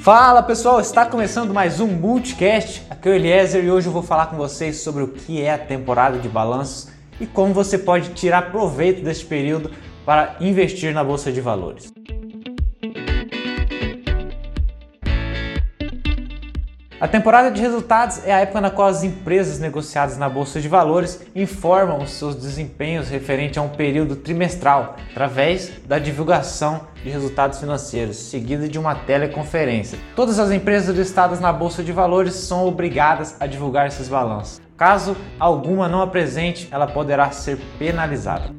Fala pessoal, está começando mais um Multicast. Aqui é o Eliezer e hoje eu vou falar com vocês sobre o que é a temporada de balanços e como você pode tirar proveito deste período para investir na bolsa de valores. A temporada de resultados é a época na qual as empresas negociadas na bolsa de valores informam os seus desempenhos referente a um período trimestral, através da divulgação de resultados financeiros, seguida de uma teleconferência. Todas as empresas listadas na bolsa de valores são obrigadas a divulgar esses balanços. Caso alguma não apresente, ela poderá ser penalizada.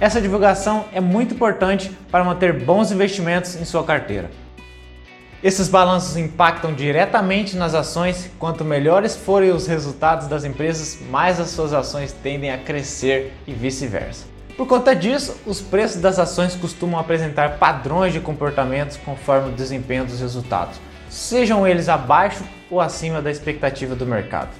Essa divulgação é muito importante para manter bons investimentos em sua carteira. Esses balanços impactam diretamente nas ações. Quanto melhores forem os resultados das empresas, mais as suas ações tendem a crescer e vice-versa. Por conta disso, os preços das ações costumam apresentar padrões de comportamentos conforme o desempenho dos resultados, sejam eles abaixo ou acima da expectativa do mercado.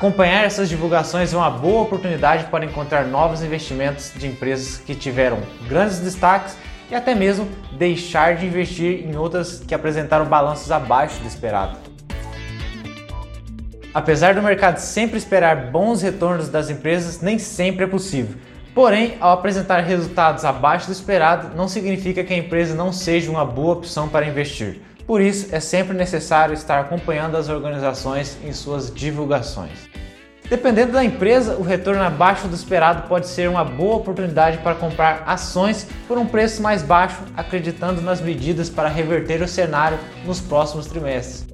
Acompanhar essas divulgações é uma boa oportunidade para encontrar novos investimentos de empresas que tiveram grandes destaques e até mesmo deixar de investir em outras que apresentaram balanços abaixo do esperado. Apesar do mercado sempre esperar bons retornos das empresas, nem sempre é possível. Porém, ao apresentar resultados abaixo do esperado, não significa que a empresa não seja uma boa opção para investir. Por isso, é sempre necessário estar acompanhando as organizações em suas divulgações. Dependendo da empresa, o retorno abaixo do esperado pode ser uma boa oportunidade para comprar ações por um preço mais baixo, acreditando nas medidas para reverter o cenário nos próximos trimestres.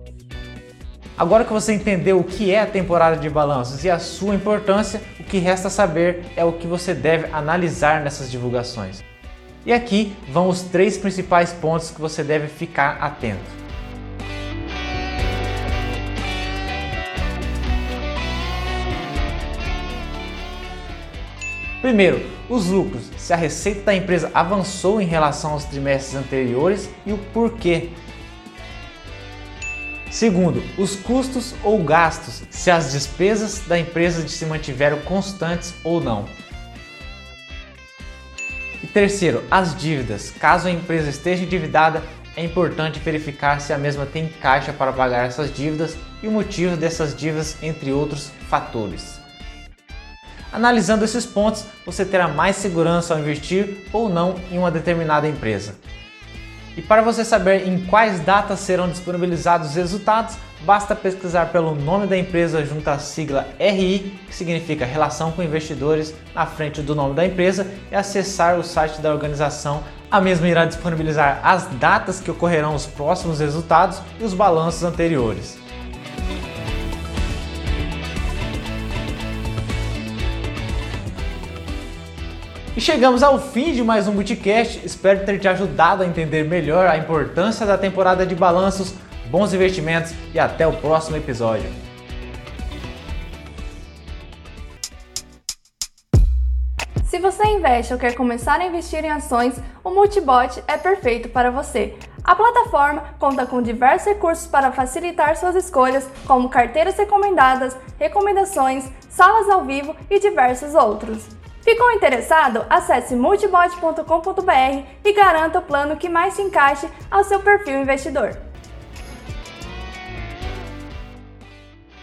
Agora que você entendeu o que é a temporada de balanços e a sua importância, o que resta saber é o que você deve analisar nessas divulgações. E aqui vão os três principais pontos que você deve ficar atento. Primeiro, os lucros, se a receita da empresa avançou em relação aos trimestres anteriores e o porquê. Segundo, os custos ou gastos, se as despesas da empresa se mantiveram constantes ou não. Terceiro, as dívidas. Caso a empresa esteja endividada, é importante verificar se a mesma tem caixa para pagar essas dívidas e o motivo dessas dívidas, entre outros fatores. Analisando esses pontos, você terá mais segurança ao investir ou não em uma determinada empresa. E para você saber em quais datas serão disponibilizados os resultados, basta pesquisar pelo nome da empresa junto à sigla RI, que significa Relação com Investidores, na frente do nome da empresa e acessar o site da organização. A mesma irá disponibilizar as datas que ocorrerão os próximos resultados e os balanços anteriores. E chegamos ao fim de mais um Multicast. Espero ter te ajudado a entender melhor a importância da temporada de balanços, bons investimentos e até o próximo episódio. Se você investe ou quer começar a investir em ações, o Multibot é perfeito para você. A plataforma conta com diversos recursos para facilitar suas escolhas, como carteiras recomendadas, recomendações, salas ao vivo e diversos outros. Ficou interessado? Acesse multibot.com.br e garanta o plano que mais se encaixe ao seu perfil investidor.